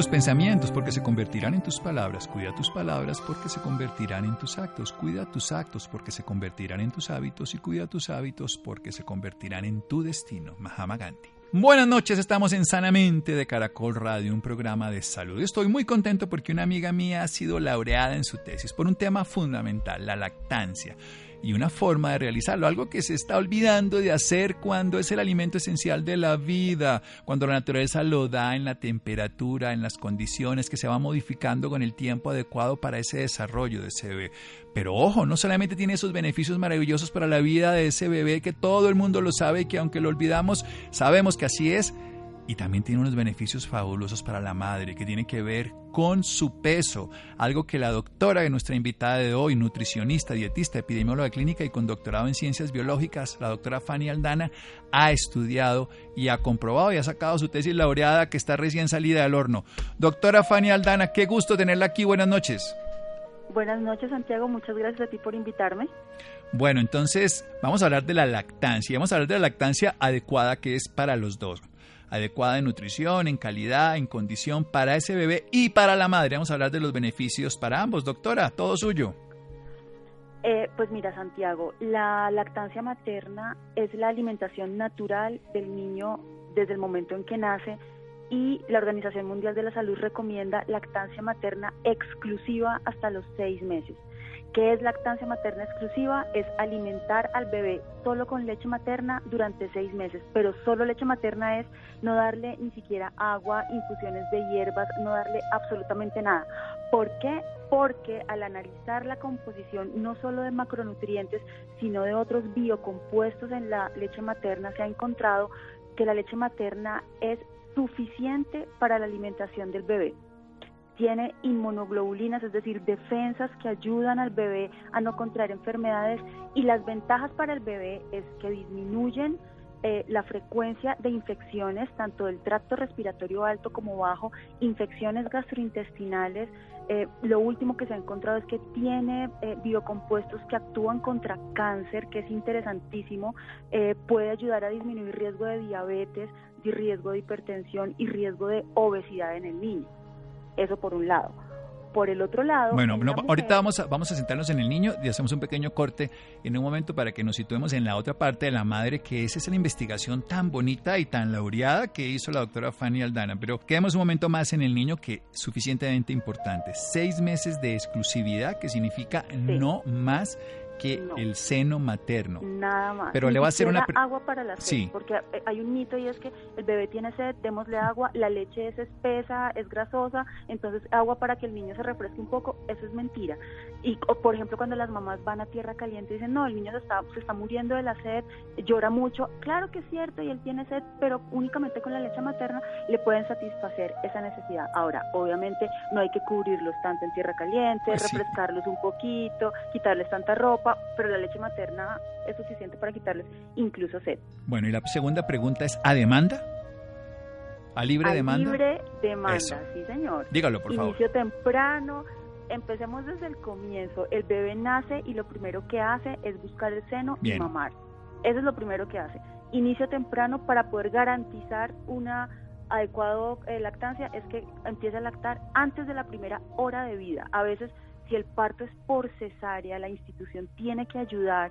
Tus pensamientos porque se convertirán en tus palabras. Cuida tus palabras porque se convertirán en tus actos. Cuida tus actos porque se convertirán en tus hábitos. Y cuida tus hábitos porque se convertirán en tu destino. Mahama Gandhi. Buenas noches, estamos en Sanamente de Caracol Radio, un programa de salud. Estoy muy contento porque una amiga mía ha sido laureada en su tesis por un tema fundamental, la lactancia y una forma de realizarlo, algo que se está olvidando de hacer cuando es el alimento esencial de la vida, cuando la naturaleza lo da en la temperatura, en las condiciones que se va modificando con el tiempo adecuado para ese desarrollo de ese bebé. Pero ojo, no solamente tiene esos beneficios maravillosos para la vida de ese bebé que todo el mundo lo sabe y que aunque lo olvidamos, sabemos que así es, y también tiene unos beneficios fabulosos para la madre que tiene que ver con su peso, algo que la doctora de nuestra invitada de hoy, nutricionista, dietista, epidemióloga clínica y con doctorado en ciencias biológicas, la doctora Fanny Aldana, ha estudiado y ha comprobado y ha sacado su tesis laureada que está recién salida del horno. Doctora Fanny Aldana, qué gusto tenerla aquí, buenas noches. Buenas noches, Santiago. Muchas gracias a ti por invitarme. Bueno, entonces vamos a hablar de la lactancia. Vamos a hablar de la lactancia adecuada que es para los dos adecuada en nutrición, en calidad, en condición para ese bebé y para la madre. Vamos a hablar de los beneficios para ambos. Doctora, todo suyo. Eh, pues mira, Santiago, la lactancia materna es la alimentación natural del niño desde el momento en que nace y la Organización Mundial de la Salud recomienda lactancia materna exclusiva hasta los seis meses. ¿Qué es lactancia materna exclusiva? Es alimentar al bebé solo con leche materna durante seis meses, pero solo leche materna es no darle ni siquiera agua, infusiones de hierbas, no darle absolutamente nada. ¿Por qué? Porque al analizar la composición no solo de macronutrientes, sino de otros biocompuestos en la leche materna, se ha encontrado que la leche materna es suficiente para la alimentación del bebé tiene inmunoglobulinas, es decir, defensas que ayudan al bebé a no contraer enfermedades y las ventajas para el bebé es que disminuyen eh, la frecuencia de infecciones, tanto del tracto respiratorio alto como bajo, infecciones gastrointestinales. Eh, lo último que se ha encontrado es que tiene eh, biocompuestos que actúan contra cáncer, que es interesantísimo, puede ayudar a disminuir riesgo de diabetes, riesgo de hipertensión y riesgo de obesidad en el niño. Eso por un lado. Por el otro lado... Bueno, ahorita vamos a, vamos a sentarnos en el niño y hacemos un pequeño corte en un momento para que nos situemos en la otra parte de la madre, que es esa investigación tan bonita y tan laureada que hizo la doctora Fanny Aldana. Pero quedemos un momento más en el niño que es suficientemente importante. Seis meses de exclusividad, que significa no más que el seno materno. Nada más. Pero le va a hacer una agua para la sed, sí. porque hay un mito y es que el bebé tiene sed, démosle agua, la leche es espesa, es grasosa, entonces agua para que el niño se refresque un poco, eso es mentira. Y por ejemplo, cuando las mamás van a tierra caliente y dicen, "No, el niño se está se está muriendo de la sed, llora mucho." Claro que es cierto y él tiene sed, pero únicamente con la leche materna le pueden satisfacer esa necesidad. Ahora, obviamente no hay que cubrirlos tanto en tierra caliente, pues refrescarlos un poquito, quitarles tanta ropa pero la leche materna es suficiente para quitarles incluso sed. Bueno, y la segunda pregunta es, ¿a demanda? ¿A libre a demanda? libre demanda, sí señor. Dígalo, por favor. Inicio temprano, empecemos desde el comienzo. El bebé nace y lo primero que hace es buscar el seno y mamar. Eso es lo primero que hace. Inicio temprano para poder garantizar una adecuada eh, lactancia es que empiece a lactar antes de la primera hora de vida. A veces si el parto es por cesárea, la institución tiene que ayudar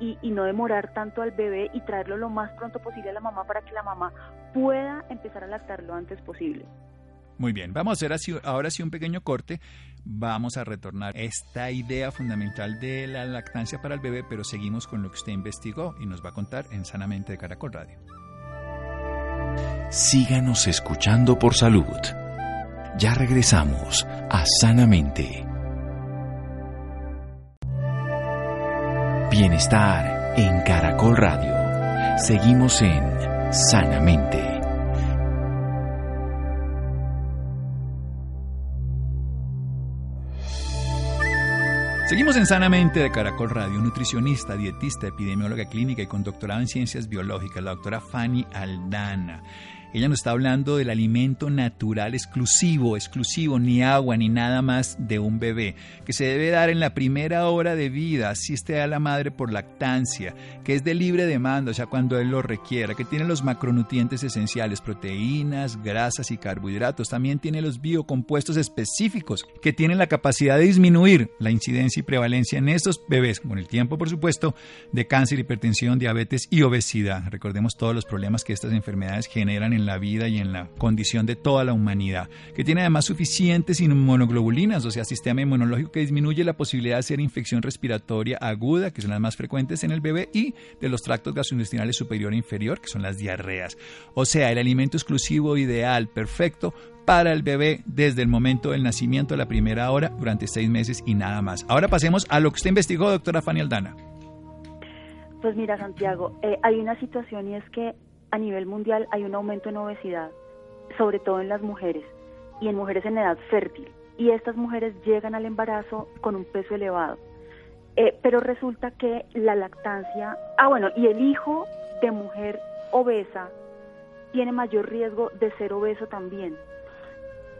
y, no demorar tanto al bebé y traerlo lo más pronto posible a la mamá para que la mamá pueda empezar a lactar lo antes posible. Muy bien, vamos a hacer así, ahora sí un pequeño corte. Vamos a retornar esta idea fundamental de la lactancia para el bebé, pero seguimos con lo que usted investigó y nos va a contar en Sanamente de Caracol Radio. Síganos escuchando por salud. Ya regresamos a Sanamente. Bienestar en Caracol Radio. Seguimos en Sanamente. Seguimos en Sanamente de Caracol Radio, nutricionista, dietista, epidemióloga clínica y con doctorado en ciencias biológicas, la doctora Fanny Aldana. Ella nos está hablando del alimento natural exclusivo, exclusivo, ni agua ni nada más de un bebé, que se debe dar en la primera hora de vida, asiste a la madre por lactancia, que es de libre demanda, o sea, cuando él lo requiera, que tiene los macronutrientes esenciales, proteínas, grasas y carbohidratos, también tiene los biocompuestos específicos, que tienen la capacidad de disminuir la incidencia y prevalencia en estos bebés, con el tiempo, por supuesto, de cáncer, hipertensión, diabetes y obesidad. Recordemos todos los problemas que estas enfermedades generan en en la vida y en la condición de toda la humanidad, que tiene además suficientes inmunoglobulinas, o sea, sistema inmunológico que disminuye la posibilidad de hacer infección respiratoria aguda, que son las más frecuentes en el bebé, y de los tractos gastrointestinales superior e inferior, que son las diarreas. O sea, el alimento exclusivo ideal, perfecto, para el bebé desde el momento del nacimiento, la primera hora, durante seis meses y nada más. Ahora pasemos a lo que usted investigó, doctora Fanny Aldana. Pues mira, Santiago, eh, hay una situación y es que a nivel mundial hay un aumento en obesidad, sobre todo en las mujeres y en mujeres en edad fértil. Y estas mujeres llegan al embarazo con un peso elevado. Eh, pero resulta que la lactancia, ah bueno, y el hijo de mujer obesa tiene mayor riesgo de ser obeso también.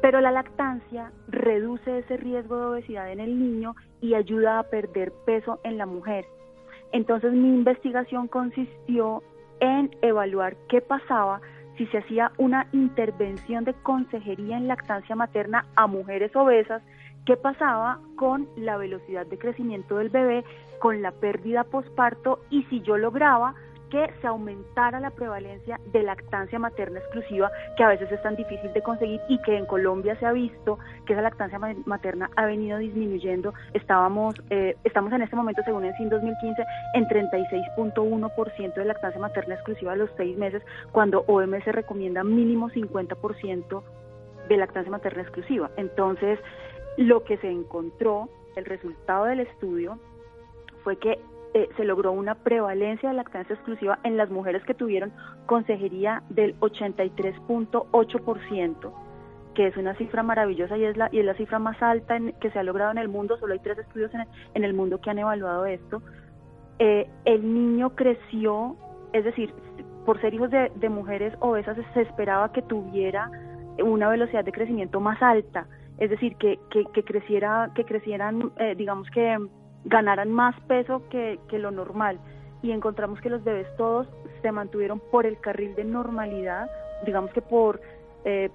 Pero la lactancia reduce ese riesgo de obesidad en el niño y ayuda a perder peso en la mujer. Entonces mi investigación consistió en evaluar qué pasaba si se hacía una intervención de consejería en lactancia materna a mujeres obesas, qué pasaba con la velocidad de crecimiento del bebé, con la pérdida posparto y si yo lograba que se aumentara la prevalencia de lactancia materna exclusiva, que a veces es tan difícil de conseguir y que en Colombia se ha visto que esa lactancia materna ha venido disminuyendo. Estábamos, eh, estamos en este momento, según el CIN 2015, en 36.1% de lactancia materna exclusiva a los seis meses, cuando OMS recomienda mínimo 50% de lactancia materna exclusiva. Entonces, lo que se encontró, el resultado del estudio, fue que eh, se logró una prevalencia de lactancia exclusiva en las mujeres que tuvieron consejería del 83.8%, que es una cifra maravillosa y es la, y es la cifra más alta que se ha logrado en el mundo. Solo hay tres estudios en, el mundo que han evaluado esto. Eh, el niño creció, es decir, por ser hijos de, mujeres obesas se esperaba que tuviera una velocidad de crecimiento más alta, es decir, que, que, que creciera, que crecieran, eh, digamos que ganaran más peso que, lo normal. Y encontramos que los bebés todos se mantuvieron por el carril de normalidad, digamos que por... Eh,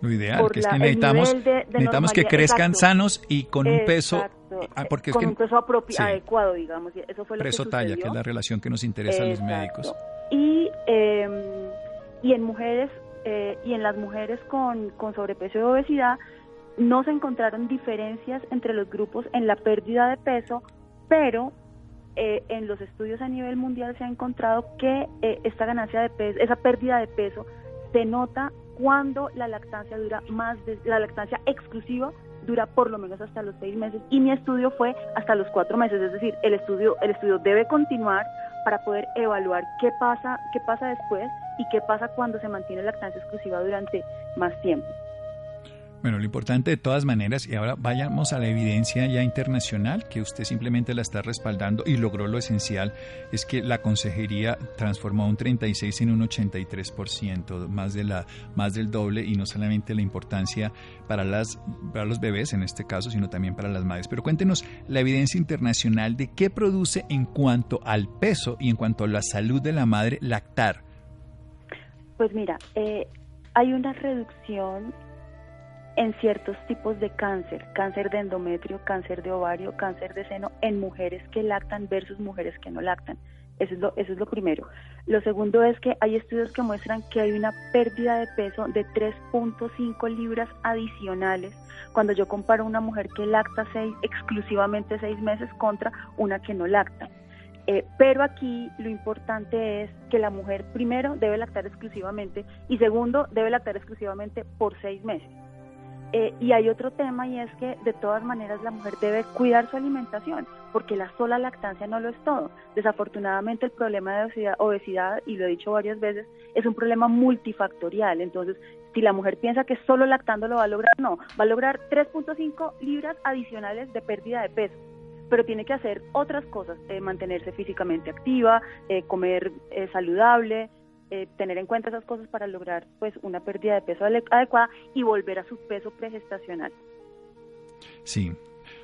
lo ideal, que es que necesitamos, necesitamos que crezcan sanos y con un peso... Ah, porque con un peso adecuado, digamos. Eso fue lo Preso talla, que es la relación que nos interesa a los médicos. Y, em, y en mujeres, eh, y en las mujeres con, con sobrepeso y obesidad, no se encontraron diferencias entre los grupos en la pérdida de peso, pero eh, en los estudios a nivel mundial se ha encontrado que eh, esta ganancia de peso, esa pérdida de peso se nota cuando la lactancia dura más, de, la lactancia exclusiva dura por lo menos hasta los seis meses y mi estudio fue hasta los cuatro meses, es decir, el estudio, el estudio debe continuar para poder evaluar qué pasa, qué pasa después y qué pasa cuando se mantiene la lactancia exclusiva durante más tiempo. Bueno, lo importante de todas maneras, y ahora vayamos a la evidencia ya internacional, que usted simplemente la está respaldando y logró lo esencial, es que la consejería transformó un 36 en un 83%, más, de la, más del doble, y no solamente la importancia para, las, para los bebés en este caso, sino también para las madres. Pero cuéntenos la evidencia internacional de qué produce en cuanto al peso y en cuanto a la salud de la madre lactar. Pues mira, eh, hay una reducción en ciertos tipos de cáncer, cáncer de endometrio, cáncer de ovario, cáncer de seno, en mujeres que lactan versus mujeres que no lactan. Eso es, lo, eso es lo primero. Lo segundo es que hay estudios que muestran que hay una pérdida de peso de 3.5 libras adicionales cuando yo comparo una mujer que lacta seis, exclusivamente seis meses contra una que no lacta. Eh, pero aquí lo importante es que la mujer primero debe lactar exclusivamente y segundo debe lactar exclusivamente por seis meses. Eh, y hay otro tema y es que de todas maneras la mujer debe cuidar su alimentación, porque la sola lactancia no lo es todo. Desafortunadamente el problema de obesidad, obesidad, y lo he dicho varias veces, es un problema multifactorial. Entonces, si la mujer piensa que solo lactando lo va a lograr, no, va a lograr 3.5 libras adicionales de pérdida de peso pero tiene que hacer otras cosas, eh, mantenerse físicamente activa, eh, comer eh, tener en cuenta esas cosas para lograr pues una pérdida de peso adecuada y volver a su peso pregestacional. Sí,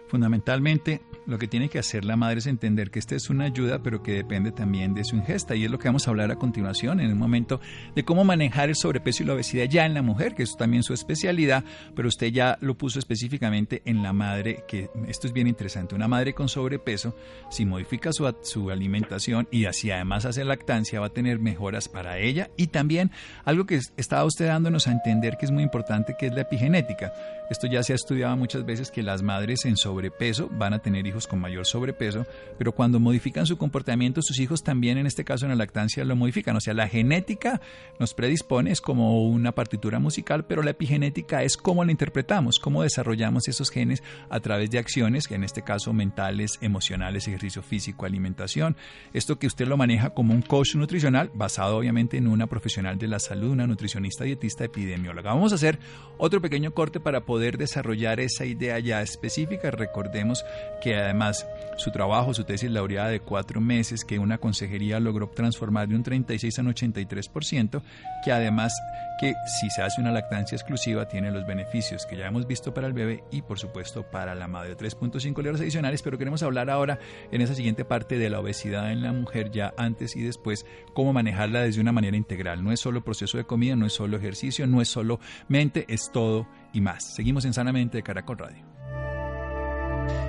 Fundamentalmente, lo que tiene que hacer la madre es entender que esta es una ayuda, pero que depende también de su ingesta. Y es lo que vamos a hablar a continuación, en un momento, de cómo manejar el sobrepeso y la obesidad ya en la mujer, que es también su especialidad, pero usted ya lo puso específicamente en la madre, que esto es bien interesante. Una madre con sobrepeso, si modifica su, su alimentación y así además hace lactancia, va a tener mejoras para ella. Y también algo que estaba usted dándonos a entender que es muy importante, que es la epigenética. Esto ya se ha estudiado muchas veces que las madres en sobrepeso van a tener hijos con mayor sobrepeso, pero cuando modifican su comportamiento, sus hijos también en este caso en la lactancia lo modifican. O sea, la genética nos predispone, es como una partitura musical, pero la epigenética es cómo la interpretamos, cómo desarrollamos esos genes a través de acciones, que en este caso mentales, emocionales, ejercicio físico, alimentación. Esto que usted lo maneja como un coach nutricional, basado obviamente en una profesional de la salud, una nutricionista, dietista, epidemióloga. Vamos a hacer otro pequeño corte para poder desarrollar esa idea ya específica. Recordemos que además su trabajo, su tesis laureada de cuatro meses, que una consejería logró transformar de un 36 a un 83%, que además que si se hace una lactancia exclusiva tiene los beneficios que ya hemos visto para el bebé y por supuesto para la madre. 3.5 libras adicionales, pero queremos hablar ahora en esa siguiente parte de la obesidad en la mujer ya antes y después, cómo manejarla desde una manera integral. No es solo proceso de comida, no es solo ejercicio, no es solo mente, es todo y más. Seguimos en Sanamente de Caracol Radio.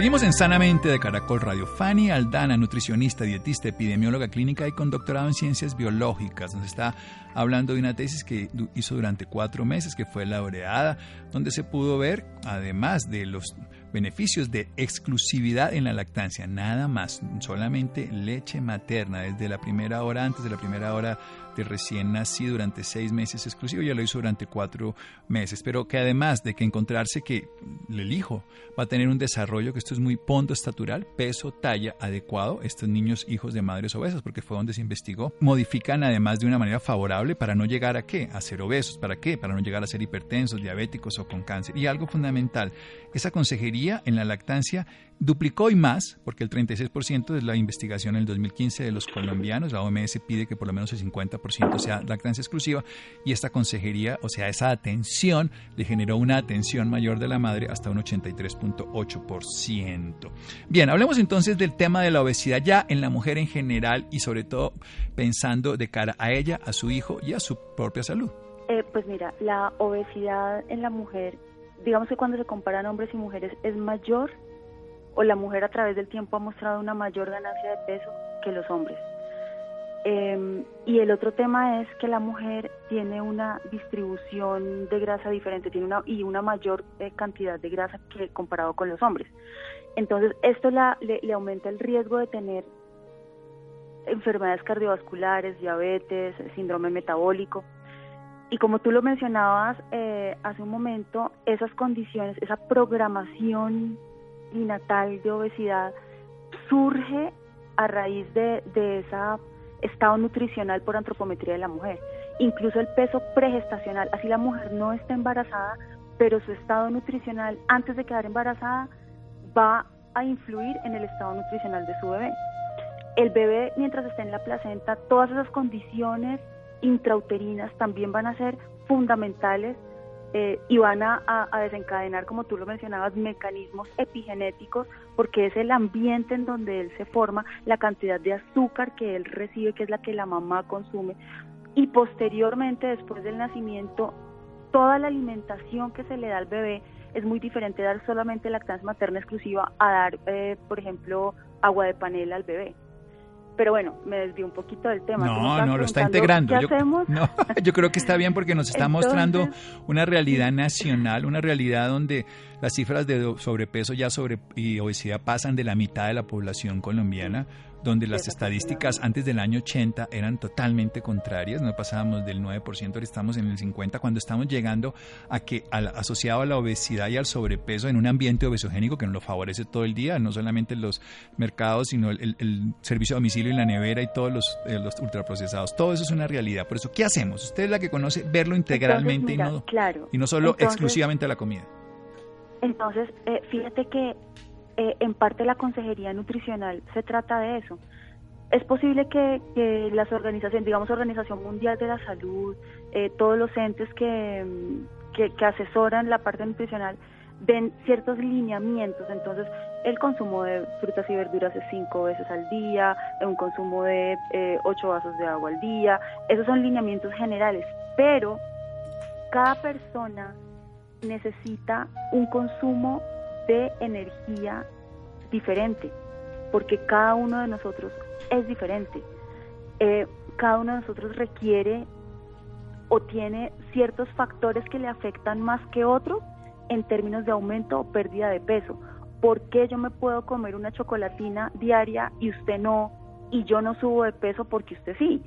Seguimos en Sanamente de Caracol Radio. Fanny Aldana, nutricionista, dietista, epidemióloga clínica y con doctorado en ciencias biológicas, nos está hablando de una tesis que hizo durante cuatro meses, que fue laureada, donde se pudo ver, además de los beneficios de exclusividad en la lactancia, nada más, solamente leche materna, desde la primera hora, antes de la primera hora recién nacido durante seis meses exclusivo, ya lo hizo durante cuatro meses, pero que además de que encontrarse que el hijo va a tener un desarrollo, que esto es muy ponto estatural, peso, talla adecuado, estos niños hijos de madres obesas, porque fue donde se investigó, modifican además de una manera favorable para no llegar a qué, a ser obesos, ¿para qué? Para no llegar a ser hipertensos, diabéticos o con cáncer. Y algo fundamental, esa consejería en la lactancia duplicó y más, porque el 36% es la investigación en el 2015 de los colombianos, la OMS pide que por lo menos el 50% sea lactancia exclusiva, y esta consejería, o sea, esa atención, le generó una atención mayor de la madre hasta un 83.8%. Bien, hablemos entonces del tema de la obesidad ya en la mujer en general y sobre todo pensando de cara a ella, a su hijo y a su propia salud. Eh, pues mira, la obesidad en la mujer, digamos que cuando se comparan hombres y mujeres es mayor o la mujer a través del tiempo ha mostrado una mayor ganancia de peso que los hombres. Em, y el otro tema es que la mujer tiene una distribución de grasa diferente, tiene una y una mayor eh, cantidad de grasa que comparado con los hombres. Entonces esto la, le, aumenta el riesgo de tener enfermedades cardiovasculares, diabetes, síndrome metabólico. Y como tú lo mencionabas eh, hace un momento, esas condiciones, esa programación natal de obesidad surge a raíz de, de ese estado nutricional por antropometría de la mujer. Incluso el peso pregestacional, así la mujer no está embarazada, pero su estado nutricional antes de quedar embarazada va a influir en el estado nutricional de su bebé. El bebé, mientras esté en la placenta, todas esas condiciones intrauterinas también van a ser fundamentales eh, y van a, desencadenar, como tú lo mencionabas, mecanismos epigenéticos, porque es el ambiente en donde él se forma, la cantidad de azúcar que él recibe, que es la que la mamá consume, y posteriormente, después del nacimiento, toda la alimentación que se le da al bebé es muy diferente dar solamente lactancia materna exclusiva a dar, eh, por ejemplo, agua de panela al bebé. Pero bueno, me desvió un poquito del tema. No, no, lo está integrando. yo, yo creo que está bien porque nos está mostrando una realidad nacional, una realidad donde las cifras de sobrepeso ya sobre y obesidad pasan de la mitad de la población colombiana donde las estadísticas antes del año 80 eran totalmente contrarias, no pasábamos del 9%, ahora estamos en el 50%, cuando estamos llegando a que asociado a la obesidad y al sobrepeso en un ambiente obesogénico que nos lo favorece todo el día, no solamente los mercados, sino el, servicio de domicilio y la nevera y todos los, eh, los, ultraprocesados, todo eso es una realidad. Por eso, ¿qué hacemos? Usted es la que conoce verlo integralmente y, no, y no solo exclusivamente a la comida. Entonces, eh, fíjate que eh, en parte la consejería nutricional se trata de eso. Es posible que, las organizaciones, digamos Organización Mundial de la Salud, eh, todos los entes que, que, asesoran la parte nutricional, den ciertos lineamientos. Entonces, el consumo de frutas y verduras es cinco veces al día, un consumo de ocho vasos de agua al día. Esos son lineamientos generales, pero cada persona necesita un consumo de energía diferente, porque cada uno de nosotros es diferente. Eh, cada uno de nosotros requiere o tiene ciertos factores que le afectan más que otros en términos de aumento o pérdida de peso. ¿Por qué yo me puedo comer una chocolatina diaria y usted no? Y yo no subo de peso porque usted sí.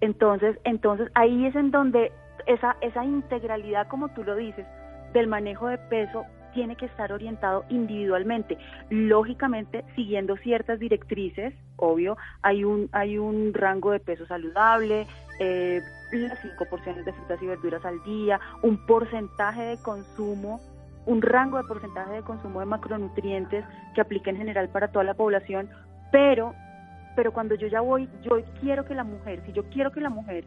Entonces, entonces ahí es en donde esa, esa integralidad, como tú lo dices, del manejo de peso tiene que estar orientado individualmente, lógicamente siguiendo ciertas directrices, obvio, hay un, hay un rango de peso saludable, eh, las cinco porciones de frutas y verduras al día, un porcentaje de consumo, un rango de porcentaje de consumo de macronutrientes que aplica en general para toda la población, pero, pero cuando yo ya voy, yo quiero que la mujer, si yo quiero que la mujer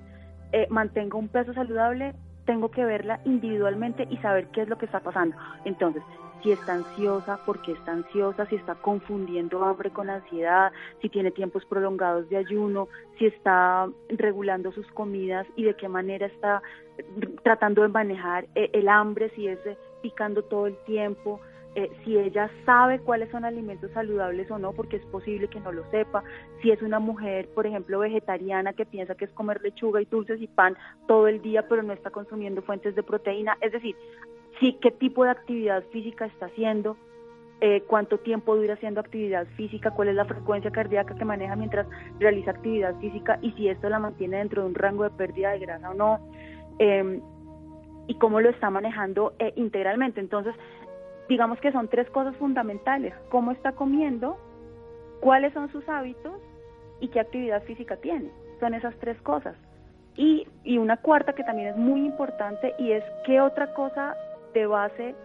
eh, mantenga un peso saludable, tengo que verla individualmente y saber qué es lo que está pasando. Entonces, si está ansiosa, por qué está ansiosa, si está confundiendo hambre con ansiedad, si tiene tiempos prolongados de ayuno, si está regulando sus comidas y de qué manera está tratando de manejar eh, el hambre, si es eh, picando todo el tiempo, eh, si ella sabe cuáles son alimentos saludables o no, porque es posible que no lo sepa, si es una mujer, por ejemplo, vegetariana que piensa que es comer lechuga y dulces y pan todo el día, pero no está consumiendo fuentes de proteína, es decir, si qué tipo de actividad física está haciendo, eh, cuánto tiempo dura haciendo actividad física, cuál es la frecuencia cardíaca que maneja mientras realiza actividad física y si esto la mantiene dentro de un rango de pérdida de grasa o no. Em, y cómo lo está manejando eh, integralmente. Entonces, digamos que son tres cosas fundamentales, cómo está comiendo, cuáles son sus hábitos y qué actividad física tiene. Son esas tres cosas. Y, y una cuarta que también es muy importante y es qué otra cosa de base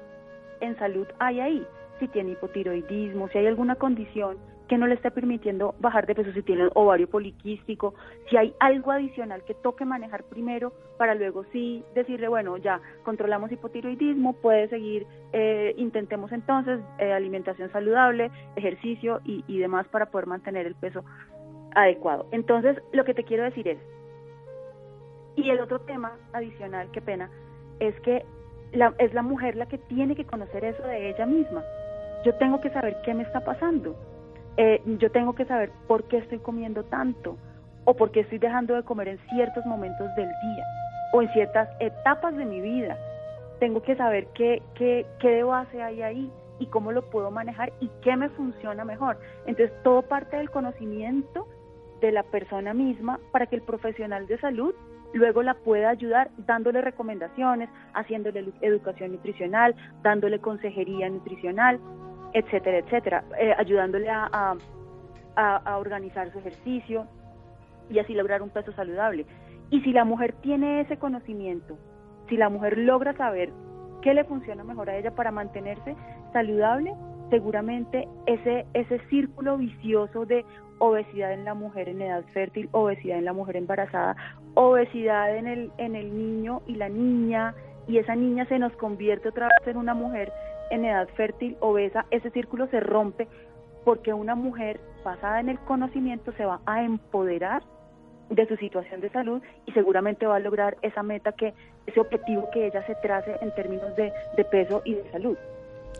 en salud hay ahí. Si tiene hipotiroidismo, si hay alguna condición que no le esté permitiendo bajar de peso, si tiene ovario poliquístico, si hay algo adicional que toque manejar primero para luego sí decirle, bueno, ya controlamos hipotiroidismo, puede seguir, eh, intentemos entonces eh, alimentación saludable, ejercicio y, y demás para poder mantener el peso adecuado. Entonces, lo que te quiero decir es, y el otro tema adicional, qué pena, es que la, es la mujer la que tiene que conocer eso de ella misma. Yo tengo que saber qué me está pasando eh, yo tengo que saber por qué estoy comiendo tanto o por qué estoy dejando de comer en ciertos momentos del día o en ciertas etapas de mi vida. Tengo que saber qué, qué, qué de base hay ahí y cómo lo puedo manejar y qué me funciona mejor. Entonces, todo parte del conocimiento de la persona misma para que el profesional de salud luego la pueda ayudar dándole recomendaciones, haciéndole educación nutricional, dándole consejería nutricional, etcétera, etcétera, eh, ayudándole a, a, organizar su ejercicio y así lograr un peso saludable. Y si la mujer tiene ese conocimiento, si la mujer logra saber qué le funciona mejor a ella para mantenerse saludable, seguramente ese, ese círculo vicioso de obesidad en la mujer en edad fértil, obesidad en la mujer embarazada, obesidad en el, en el niño y la niña, y esa niña se nos convierte otra vez en una mujer en edad fértil, obesa, ese círculo se rompe porque una mujer basada en el conocimiento se va a empoderar de su situación de salud y seguramente va a lograr esa meta que, ese objetivo que ella se trace en términos de, peso y de salud.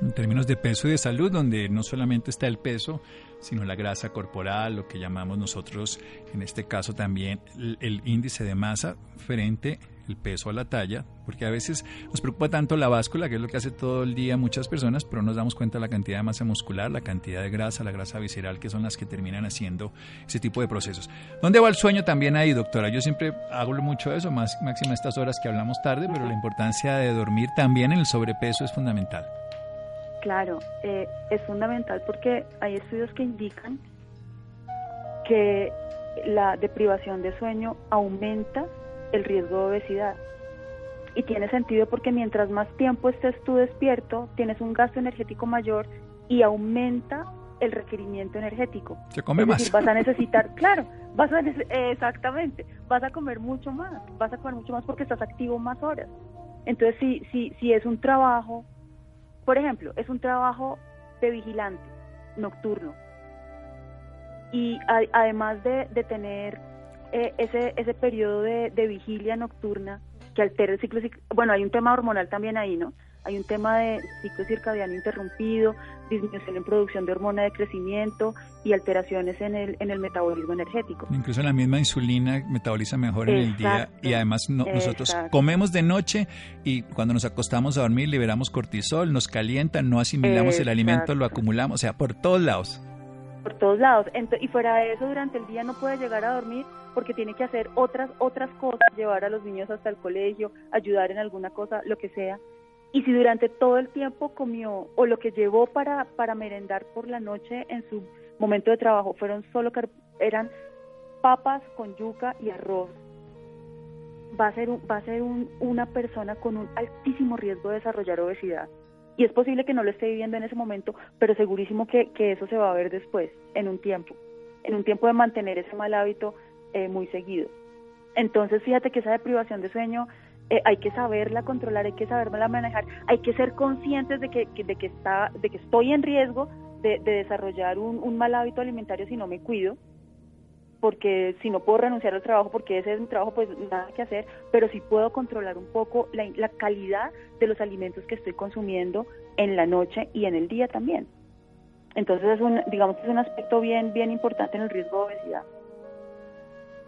En términos de peso y de salud, donde no solamente está el peso, sino la grasa corporal, lo que llamamos nosotros, en este caso también, el, índice de masa frente el peso a la talla, porque a veces nos preocupa tanto la báscula, que es lo que hace todo el día muchas personas, pero no nos damos cuenta de la cantidad de masa muscular, la cantidad de grasa, la grasa visceral, que son las que terminan haciendo ese tipo de procesos. ¿Dónde va el sueño también ahí, doctora? Yo siempre hago mucho de eso, más máxima estas horas que hablamos tarde, pero la importancia de dormir también en el sobrepeso es fundamental. Claro, eh, es fundamental porque hay estudios que indican que la deprivación de sueño aumenta el riesgo de obesidad. Y tiene sentido porque mientras más tiempo estés tú despierto, tienes un gasto energético mayor y aumenta el requerimiento energético. Se come más. vas a necesitar, claro, vas a exactamente, vas a comer mucho más, vas a comer mucho más porque estás activo más horas. Entonces, si, si, si es un trabajo por ejemplo, es un trabajo de vigilante nocturno. Y además de, tener eh, ese, ese periodo de, de, vigilia nocturna que altera el ciclo, bueno, hay un tema hormonal también ahí, ¿no? hay un tema de ciclo circadiano interrumpido, disminución en producción de hormona de crecimiento y alteraciones en el, en el metabolismo energético. Incluso la misma insulina metaboliza mejor en el día y además nosotros comemos de noche y cuando nos acostamos a dormir liberamos cortisol, nos calienta, no asimilamos el alimento, lo acumulamos, o sea, por todos lados. Por todos lados. y fuera de eso, durante el día no puede llegar a dormir porque tiene que hacer otras otras cosas, llevar a los niños hasta el colegio, ayudar en alguna cosa, lo que sea. Y si durante todo el tiempo comió o lo que llevó para, para merendar por la noche en su momento de trabajo fueron solo eran papas con yuca y arroz, va a ser, va a ser una persona con un altísimo riesgo de desarrollar obesidad. Y es posible que no lo esté viviendo en ese momento, pero segurísimo que, que eso se va a ver después, en un tiempo, en un tiempo de mantener ese mal hábito eh, muy seguido. Entonces, fíjate que esa deprivación de sueño eh, hay que saberla controlar, hay que saberla manejar, hay que ser conscientes de que, de que, está, de que estoy en riesgo de, desarrollar un, mal hábito alimentario si no me cuido, porque si no puedo renunciar al trabajo, porque ese es mi trabajo, pues nada que hacer, pero sí puedo controlar un poco la, calidad de los alimentos que estoy consumiendo en la noche y en el día también. Entonces es un, digamos es un aspecto bien, bien importante en el riesgo de obesidad.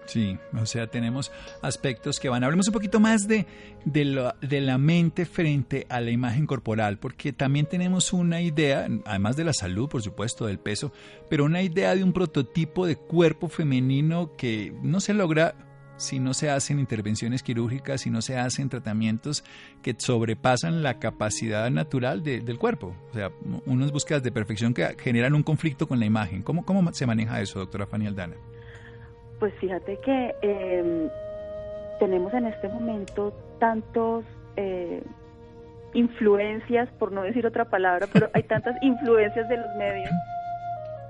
Sí, o sea, tenemos aspectos que van. Hablemos un poquito más de, de, de, la mente frente a la imagen corporal, porque también tenemos una idea, además de la salud, por supuesto, del peso, pero una idea de un prototipo de cuerpo femenino que no se logra si no se hacen intervenciones quirúrgicas, si no se hacen tratamientos que sobrepasan la capacidad natural del cuerpo. O sea, unas búsquedas de perfección que generan un conflicto con la imagen. ¿Cómo, cómo se maneja eso, doctora Fanny Aldana? Pues fíjate que em, tenemos en este momento tantos eh, influencias, por no decir otra palabra, pero hay tantas influencias de los medios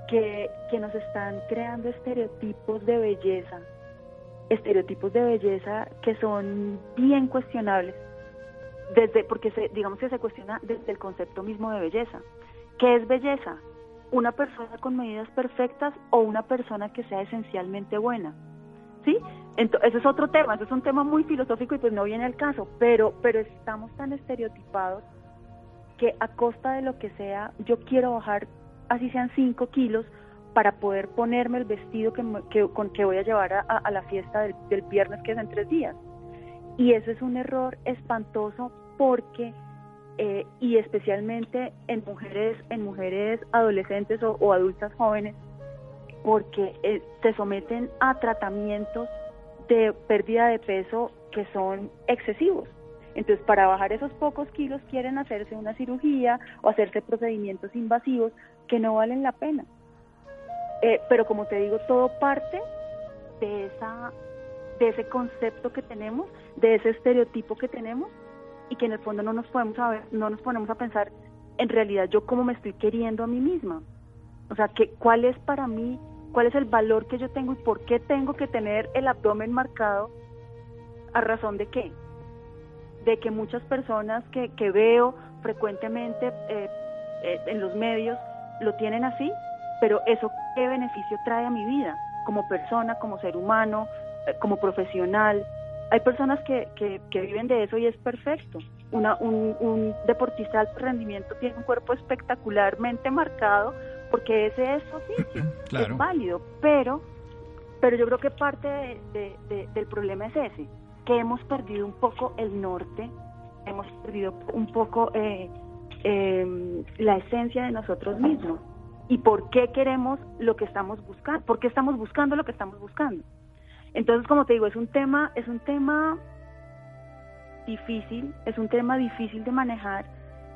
que, que nos están creando estereotipos de belleza, estereotipos de belleza que son bien cuestionables, desde porque se, digamos que se cuestiona desde el concepto mismo de belleza. ¿Qué es belleza? Una persona con medidas perfectas o una persona que sea esencialmente buena. ¿Sí? Entonces, ese es otro tema, ese es un tema muy filosófico y pues no viene al caso, pero, pero estamos tan estereotipados que a costa de lo que sea, yo quiero bajar, así sean 5 kilos, para poder ponerme el vestido que, con que voy a llevar a, la fiesta del, del viernes, que es en tres días. Y eso es un error espantoso porque eh, y especialmente en mujeres, en mujeres adolescentes o, adultas jóvenes, porque eh, se someten a tratamientos de pérdida de peso que son excesivos. Entonces, para bajar esos pocos kilos quieren hacerse una cirugía o hacerse procedimientos invasivos que no valen la pena. Eh, pero como te digo, todo parte de esa de ese concepto que tenemos, de ese estereotipo que tenemos y que en el fondo no nos podemos a ver, no nos ponemos a pensar en realidad yo cómo me estoy queriendo a mí misma. O sea, que, cuál es para mí, cuál es el valor que yo tengo y por qué tengo que tener el abdomen marcado a razón de qué. De que muchas personas que, que veo frecuentemente eh, eh, en los medios lo tienen así, pero eso qué beneficio trae a mi vida como persona, como ser humano, eh, como profesional, hay personas que, que, viven de eso y es perfecto, un, deportista de alto rendimiento tiene un cuerpo espectacularmente marcado porque ese es su oficio, es válido, pero, pero yo creo que parte del problema es ese, que hemos perdido un poco el norte, hemos perdido un poco eh, em, la esencia de nosotros mismos. Y por qué queremos lo que estamos buscando, por qué estamos buscando lo que estamos buscando. Entonces, como te digo, es un tema, es un tema difícil, es un tema difícil de manejar.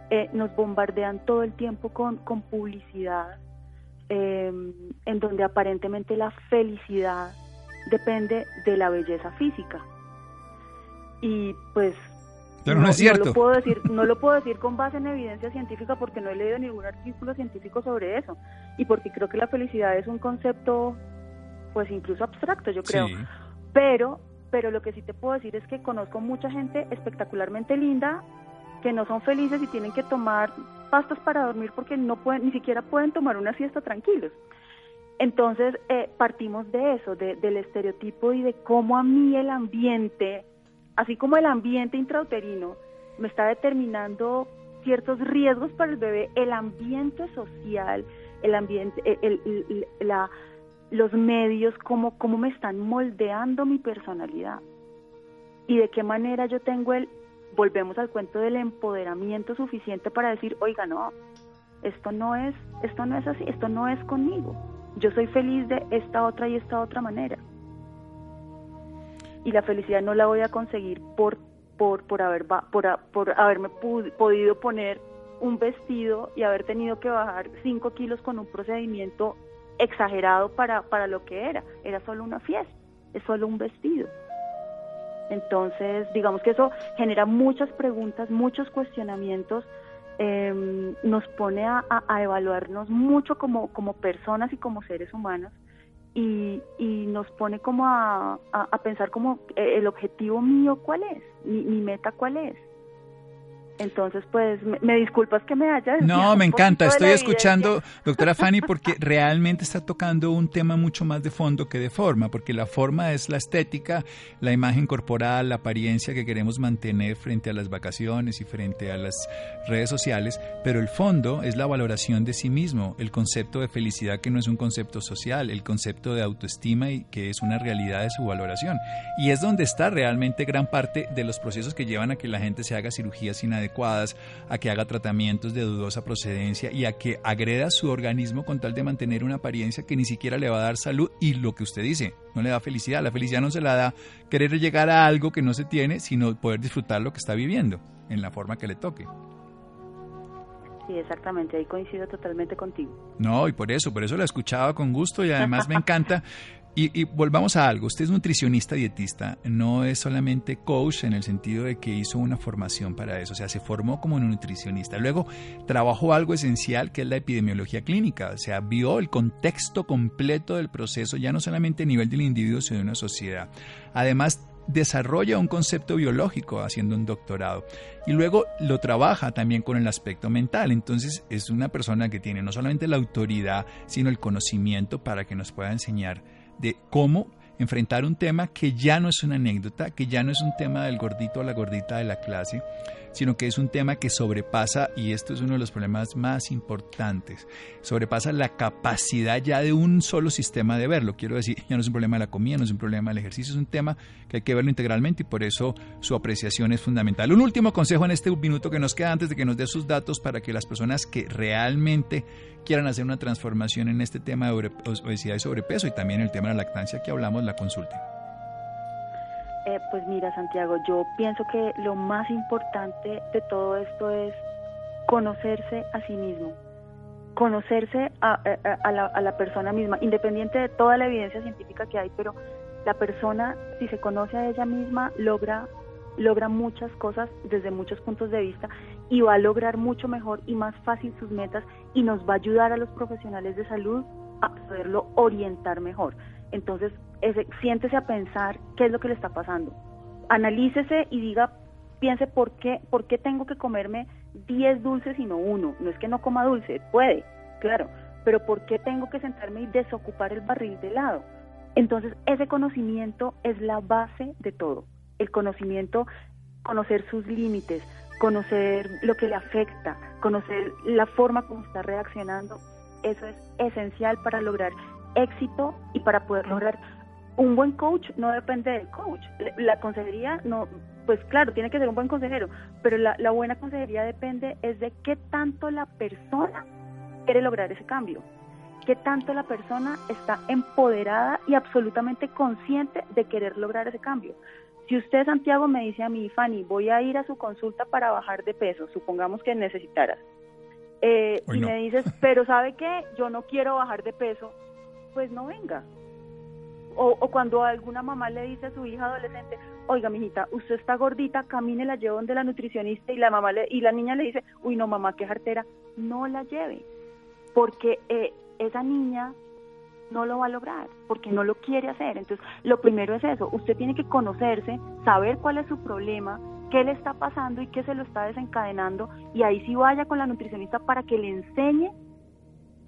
Eh, nos bombardean todo el tiempo con, con publicidad, em, en donde aparentemente la felicidad depende de la belleza física. Y pues pero no, es cierto. lo puedo decir, no lo puedo decir con base en evidencia científica porque no he leído ningún artículo científico sobre eso y porque creo que la felicidad es un concepto, pues incluso abstracto, yo creo. Pero, pero lo que sí te puedo decir es que conozco mucha gente espectacularmente linda que no son felices y tienen que tomar pastas para dormir porque no pueden, ni siquiera pueden tomar una siesta tranquilos. Entonces, eh, partimos de eso, del estereotipo y de cómo a mí el ambiente así como el ambiente intrauterino me está determinando ciertos riesgos para el bebé, el ambiente social, el ambiente, la, los medios, cómo, cómo me están moldeando mi personalidad y de qué manera yo tengo el, volvemos al cuento del empoderamiento suficiente para decir, oiga, no, esto no es, esto no es así, esto no es conmigo. Yo soy feliz de esta otra y esta otra manera y la felicidad no la voy a conseguir por por por haber por, por haberme podido poner un vestido y haber tenido que bajar 5 kilos con un procedimiento exagerado para, para lo que era. Era solo una fiesta, es solo un vestido. Entonces, digamos que eso genera muchas preguntas, muchos cuestionamientos, em, nos pone a, a, evaluarnos mucho como, como personas y como seres humanos y, y nos pone como a, a, pensar como eh, el objetivo mío cuál es, mi, mi meta cuál es. Entonces, pues, me, disculpas que me haya... No, me encanta. Estoy escuchando, doctora Fanny, porque realmente está tocando un tema mucho más de fondo que de forma, porque la forma es la estética, la imagen corporal, la apariencia que queremos mantener frente a las vacaciones y frente a las redes sociales, pero el fondo es la valoración de sí mismo, el concepto de felicidad que no es un concepto social, el concepto de autoestima y que es una realidad de su valoración. Y es donde está realmente gran parte de los procesos que llevan a que la gente se haga cirugías sin a que haga tratamientos de dudosa procedencia y a que agreda su organismo con tal de mantener una apariencia que ni siquiera le va a dar salud y lo que usted dice, no le da felicidad. La felicidad no se la da querer llegar a algo que no se tiene, sino poder disfrutar lo que está viviendo en la forma que le toque. Sí, exactamente, ahí coincido totalmente contigo. No, y por eso, por eso la escuchaba con gusto y además me encanta y, volvamos a algo, usted es nutricionista dietista, no es solamente coach en el sentido de que hizo una formación para eso, o sea, se formó como nutricionista. Luego trabajó algo esencial que es la epidemiología clínica, o sea, vio el contexto completo del proceso, ya no solamente a nivel del individuo, sino de una sociedad. Además, desarrolla un concepto biológico haciendo un doctorado y luego lo trabaja también con el aspecto mental. Entonces es una persona que tiene no solamente la autoridad, sino el conocimiento para que nos pueda enseñar de cómo enfrentar un tema que ya no es una anécdota, que ya no es un tema del gordito o la gordita de la clase, sino que es un tema que sobrepasa, y esto es uno de los problemas más importantes, sobrepasa la capacidad ya de un solo sistema de verlo. Quiero decir, ya no es un problema de la comida, no es un problema del ejercicio, es un tema que hay que verlo integralmente y por eso su apreciación es fundamental. Un último consejo en este minuto que nos queda antes de que nos dé sus datos para que las personas que realmente quieran hacer una transformación en este tema de obesidad y sobrepeso y también el tema de la lactancia que hablamos, la consulten. Eh, pues mira, Santiago, yo pienso que lo más importante de todo esto es conocerse a sí mismo, conocerse a, la, a, la, persona misma, independiente de toda la evidencia científica que hay, pero la persona, si se conoce a ella misma, logra, logra muchas cosas desde muchos puntos de vista y va a lograr mucho mejor y más fácil sus metas y nos va a ayudar a los profesionales de salud a poderlo orientar mejor. Entonces, siéntese a pensar qué es lo que le está pasando. Analícese y diga, piense por qué, por qué tengo que comerme 10 dulces y no uno. No es que no coma dulce, puede, claro, pero por qué tengo que sentarme y desocupar el barril de lado. Entonces, ese conocimiento es la base de todo. El conocimiento, conocer sus límites, conocer lo que le afecta, conocer la forma como está reaccionando, eso es esencial para lograr éxito y para poder lograr un buen coach no depende del coach. La consejería no, pues claro, tiene que ser un buen consejero, pero la, la buena consejería depende es de qué tanto la persona quiere lograr ese cambio, qué tanto la persona está empoderada y absolutamente consciente de querer lograr ese cambio. Si usted, Santiago, me dice a mí, Fanny, voy a ir a su consulta para bajar de peso, supongamos que necesitaras, eh, y me dices, pero ¿sabe qué? Yo no quiero bajar de peso, pues no venga. O, o, cuando alguna mamá le dice a su hija adolescente, oiga, mijita, usted está gordita, camine, la llevo donde la nutricionista y la mamá le, y la niña le dice, uy, no, mamá, qué jartera, no la lleve, porque eh, esa niña no lo va a lograr, porque no lo quiere hacer. Entonces, lo primero es eso, usted tiene que conocerse, saber cuál es su problema, qué le está pasando y qué se lo está desencadenando, y ahí sí vaya con la nutricionista para que le enseñe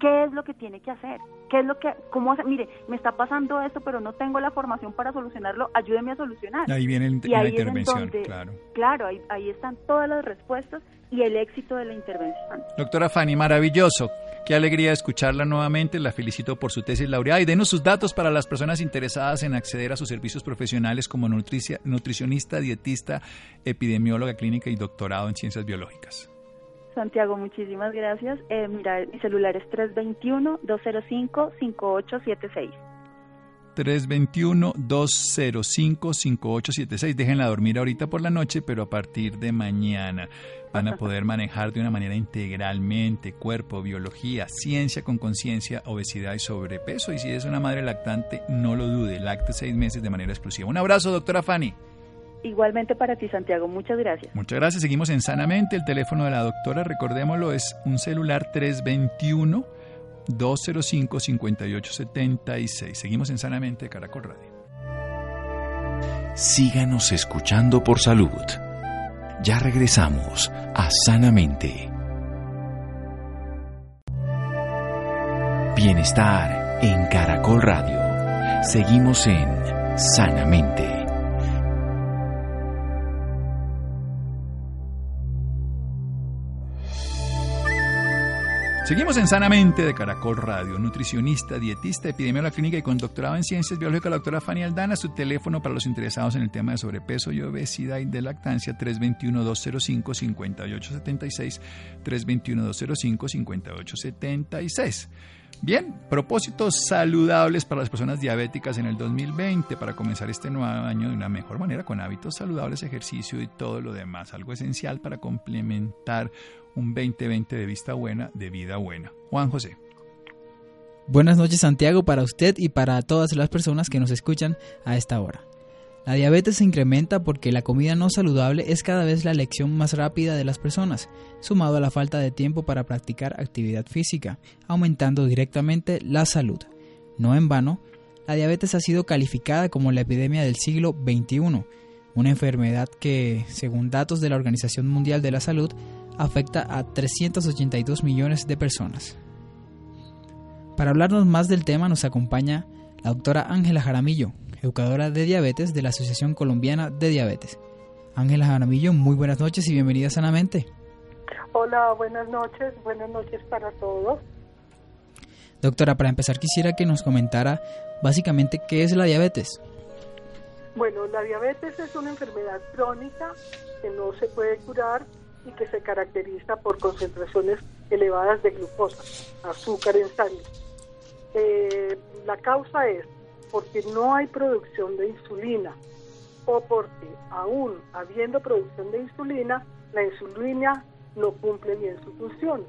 qué es lo que tiene que hacer, qué es lo que, cómo hacer, mire, me está pasando esto, pero no tengo la formación para solucionarlo, ayúdeme a solucionar. Ahí viene el, la intervención, claro. Claro, ahí, ahí están todas las respuestas y el éxito de la intervención. Doctora Fanny, maravilloso. Qué alegría escucharla nuevamente. La felicito por su tesis laureada y denos sus datos para las personas interesadas en acceder a sus servicios profesionales como nutricionista, dietista, epidemióloga clínica y doctorado en ciencias biológicas. Santiago, muchísimas gracias. Eh, mira, mi celular es 321-205-5876. 321-205-5876. Déjenla dormir ahorita por la noche, pero a partir de mañana van a poder manejar de una manera integralmente cuerpo, biología, ciencia con conciencia, obesidad y sobrepeso. Y si es una madre lactante, no lo dude, lacte seis meses de manera exclusiva. Un abrazo, doctora Fanny. Igualmente para ti, Santiago. Muchas gracias. Muchas gracias. Seguimos en Sanamente. El teléfono de la doctora, recordémoslo, es un celular 321 205 5876. Seguimos en Sanamente Caracol Radio. Síganos escuchando por salud. Ya regresamos a Sanamente. Bienestar en Caracol Radio. Seguimos en Sanamente. Seguimos en Sanamente de Caracol Radio. Nutricionista, dietista, epidemióloga clínica y con doctorado en ciencias biológicas, la doctora Fanny Aldana. Su teléfono para los interesados en el tema de sobrepeso y obesidad y de lactancia, 321-205-5876. 321-205-5876. Bien, propósitos saludables para las personas diabéticas en el 2020 para comenzar este nuevo año de una mejor manera con hábitos saludables, ejercicio y todo lo demás. Algo esencial para complementar un 2020 de vista buena, de vida buena. Juan José. Buenas noches Santiago para usted y para todas las personas que nos escuchan a esta hora. La diabetes se incrementa porque la comida no saludable es cada vez la elección más rápida de las personas, sumado a la falta de tiempo para practicar actividad física, aumentando directamente la salud. No en vano, la diabetes ha sido calificada como la epidemia del siglo XXI, una enfermedad que, según datos de la Organización Mundial de la Salud, afecta a 382 millones de personas. Para hablarnos más del tema nos acompaña la doctora Ángela Jaramillo, educadora de diabetes de la Asociación Colombiana de Diabetes. Ángela Jaramillo, muy buenas noches y bienvenida sanamente. Hola, buenas noches, buenas noches para todos. Doctora, para empezar quisiera que nos comentara básicamente qué es la diabetes. Bueno, la diabetes es una enfermedad crónica que no se puede curar y que se caracteriza por concentraciones elevadas de glucosa, azúcar en sangre. Eh, la causa es porque no hay producción de insulina o porque aún habiendo producción de insulina, la insulina no cumple bien su función.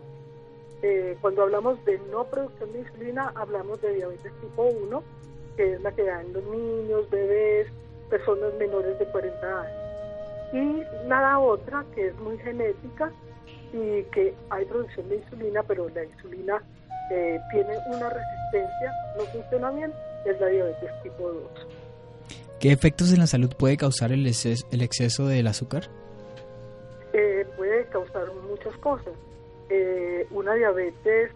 Eh, cuando hablamos de no producción de insulina, hablamos de diabetes tipo 1, que es la que dan los niños, bebés, personas menores de 40 años. Y la otra, que es muy genética y que hay producción de insulina, pero la insulina eh, tiene una resistencia, no funciona bien, es la diabetes tipo 2. ¿Qué efectos en la salud puede causar el exceso, el exceso del azúcar? Eh, puede causar muchas cosas. Eh, una diabetes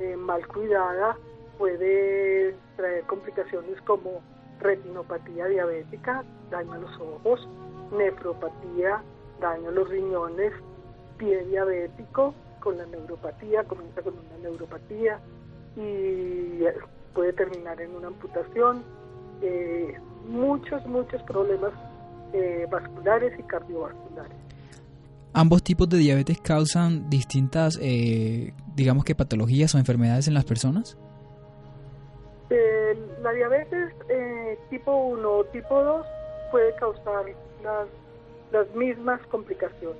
eh, mal cuidada puede traer complicaciones como retinopatía diabética, daño a los ojos, nefropatía, daño a los riñones, pie diabético con la neuropatía, comienza con una neuropatía y puede terminar en una amputación, eh, muchos, muchos problemas eh, vasculares y cardiovasculares. ¿Ambos tipos de diabetes causan distintas, eh, digamos que patologías o enfermedades en las personas? la diabetes tipo 1 o tipo 2 puede causar las, las mismas complicaciones.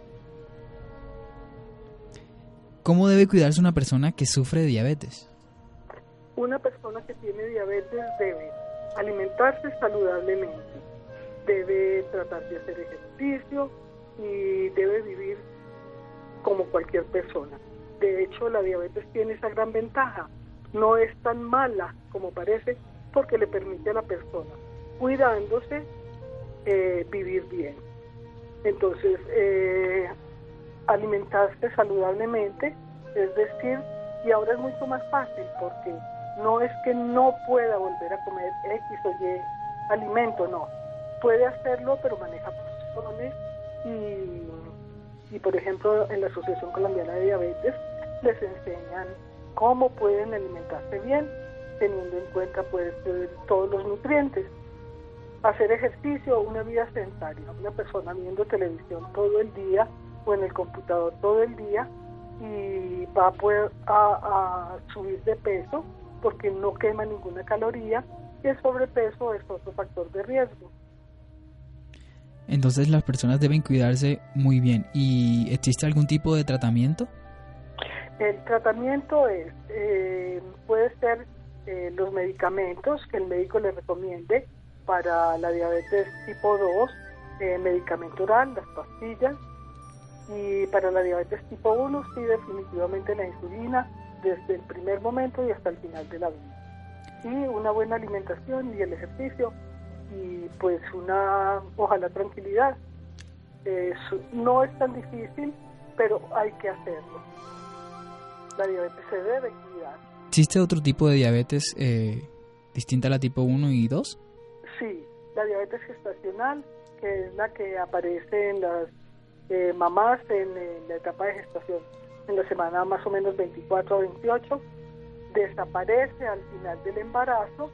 ¿Cómo debe cuidarse una persona que sufre de diabetes? Una persona que tiene diabetes debe alimentarse saludablemente, debe tratar de hacer ejercicio y debe vivir como cualquier persona. De hecho, la diabetes tiene esa gran ventaja. No es tan mala como parece porque le permite a la persona, cuidándose, eh, vivir bien. Entonces, eh, alimentarse saludablemente, es decir, y ahora es mucho más fácil porque no es que no pueda volver a comer X o Y alimento, no. Puede hacerlo, pero maneja porciones y, y, por ejemplo, en la Asociación Colombiana de Diabetes les enseñan cómo pueden alimentarse bien, teniendo en cuenta pues, todos los nutrientes. Hacer ejercicio, una vida sedentaria, una persona viendo televisión todo el día o en el computador todo el día y va a poder a subir de peso porque no quema ninguna caloría y el sobrepeso es otro factor de riesgo. Entonces las personas deben cuidarse muy bien. ¿Y existe algún tipo de tratamiento? El tratamiento es, eh, puede ser eh, los medicamentos que el médico le recomiende para la diabetes tipo 2, eh, medicamento oral, las pastillas, y para la diabetes tipo 1 sí definitivamente la insulina, desde el primer momento y hasta el final de la vida. Y una buena alimentación y el ejercicio y pues una, ojalá tranquilidad. no es tan difícil, pero hay que hacerlo. La diabetes se debe cuidar. ¿Existe otro tipo de diabetes eh, distinta a la tipo 1 y 2? Sí, la diabetes gestacional, que es la que aparece en las eh, mamás en la etapa de gestación en la semana más o menos 24 o 28, desaparece al final del embarazo.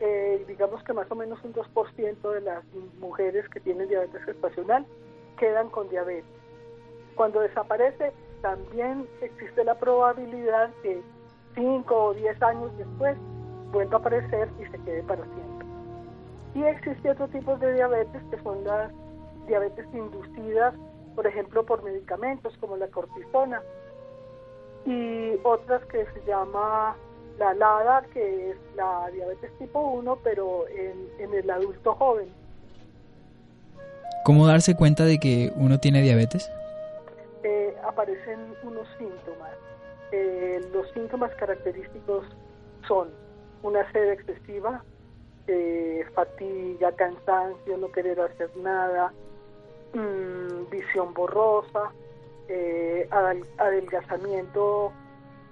Eh, digamos que más o menos un 2% de las mujeres que tienen diabetes gestacional quedan con diabetes. Cuando desaparece, también existe la probabilidad que 5 o 10 años después vuelva a aparecer y se quede para siempre. Y existe otro tipo de diabetes que son las diabetes inducidas, por ejemplo, por medicamentos como la cortisona, y otras que se llama la LADA, que es la diabetes tipo 1, pero en, el adulto joven. ¿Cómo darse cuenta de que uno tiene diabetes? Eh, aparecen unos síntomas. Eh, los síntomas característicos son una sed excesiva, eh, fatiga, cansancio, no querer hacer nada, mm, visión borrosa, eh, adelgazamiento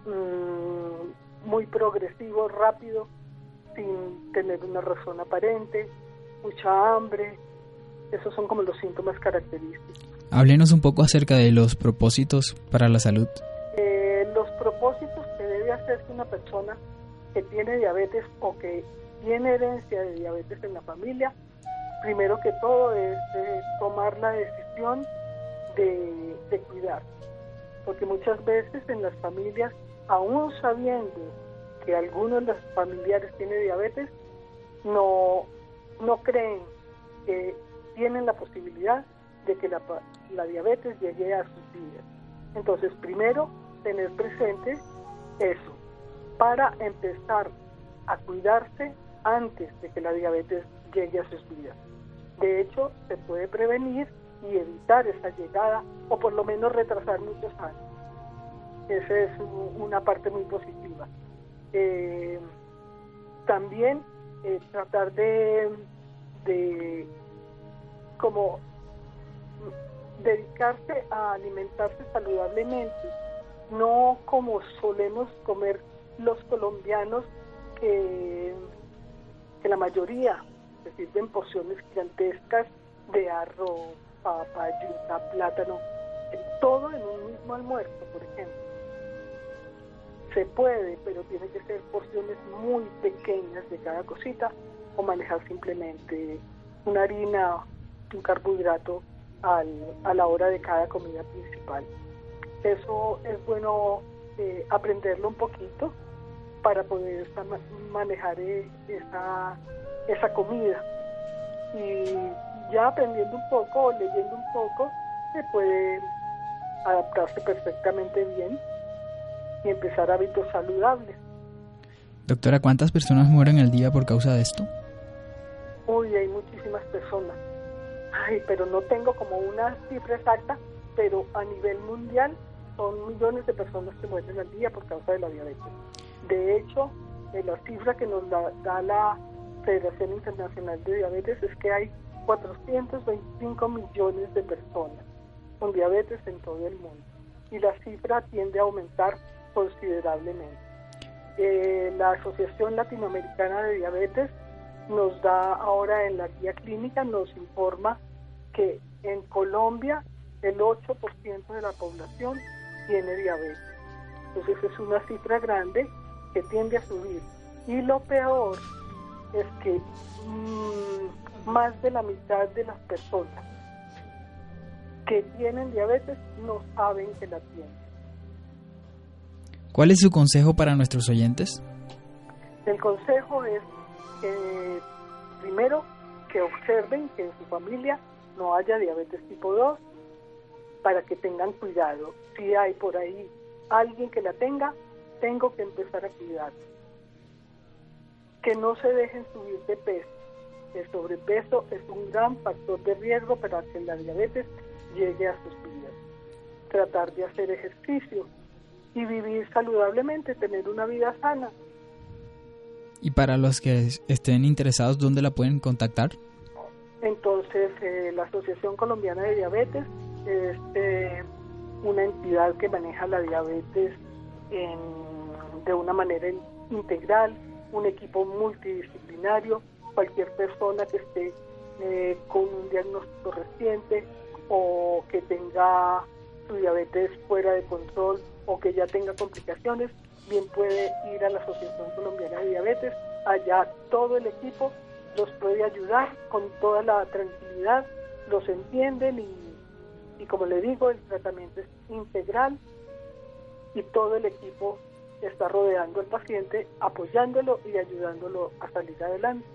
mm, muy progresivo, rápido, sin tener una razón aparente, mucha hambre. Esos son como los síntomas característicos. Háblenos un poco acerca de los propósitos para la salud. Eh, los propósitos que debe hacerse una persona que tiene diabetes o que tiene herencia de diabetes en la familia, primero que todo es tomar la decisión de, cuidar. Porque muchas veces en las familias, aún sabiendo que algunos de los familiares tienen diabetes, no, no creen que tienen la posibilidad de que la, la diabetes llegue a sus vidas. Entonces, primero, tener presente eso, para empezar a cuidarse antes de que la diabetes llegue a sus vidas. De hecho, se puede prevenir y evitar esa llegada o por lo menos retrasar muchos años. Esa es una parte muy positiva. Eh, también eh, tratar de, de como dedicarse a alimentarse saludablemente, no como solemos comer los colombianos que, que la mayoría se sirven porciones gigantescas de arroz, papa, yuca, plátano, todo en un mismo almuerzo, por ejemplo. Se puede, pero tiene que ser porciones muy pequeñas de cada cosita o manejar simplemente una harina, un carbohidrato a la hora de cada comida principal. Eso es bueno eh, aprenderlo un poquito para poder manejar eh, esa, esa comida. Y ya aprendiendo un poco o leyendo un poco, se puede adaptarse perfectamente bien y empezar hábitos saludables. Doctora, ¿cuántas personas mueren al día por causa de esto? Uy, hay muchísimas personas. Ay, pero no tengo como una cifra exacta, pero a nivel mundial son millones de personas que mueren al día por causa de la diabetes. De hecho, eh, la cifra que nos da, la Federación Internacional de Diabetes es que hay 425 millones de personas con diabetes en todo el mundo y la cifra tiende a aumentar considerablemente. Eh, la Asociación Latinoamericana de Diabetes nos da ahora en la guía clínica, nos informa que en Colombia el 8% de la población tiene diabetes. Entonces es una cifra grande que tiende a subir. Y lo peor es que mm, más de la mitad de las personas que tienen diabetes no saben que la tienen. ¿Cuál es su consejo para nuestros oyentes? El consejo es que primero que observen que en su familia no haya diabetes tipo 2 para que tengan cuidado. Si hay por ahí alguien que la tenga, tengo que empezar a cuidar. Que no se dejen subir de peso. El sobrepeso es un gran factor de riesgo para que la diabetes llegue a sus vidas. Tratar de hacer ejercicio y vivir saludablemente, tener una vida sana. ¿Y para los que estén interesados, dónde la pueden contactar? Entonces, eh, la Asociación Colombiana de Diabetes es eh, una entidad que maneja la diabetes de una manera integral, un equipo multidisciplinario, cualquier persona que esté eh, con un diagnóstico reciente o que tenga su diabetes fuera de control o que ya tenga complicaciones, bien puede ir a la Asociación Colombiana de Diabetes. Allá todo el equipo los puede ayudar con toda la tranquilidad, los entienden y y como le digo, el tratamiento es integral y todo el equipo está rodeando al paciente, apoyándolo y ayudándolo a salir adelante.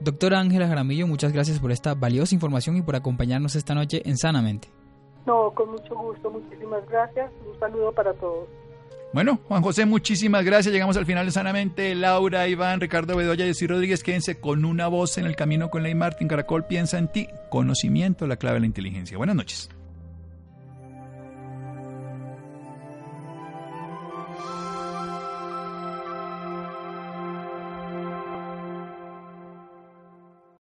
Doctora Ángela Jaramillo, muchas gracias por esta valiosa información y por acompañarnos esta noche en Sanamente. No, con mucho gusto, muchísimas gracias. Un saludo para todos. Bueno, Juan José, muchísimas gracias. Llegamos al final de Sanamente. Laura, Iván, Ricardo Bedoya y Jessy Rodríguez, quédense con una voz en el camino con Ley Martín. Caracol piensa en ti. Conocimiento, la clave de la inteligencia. Buenas noches.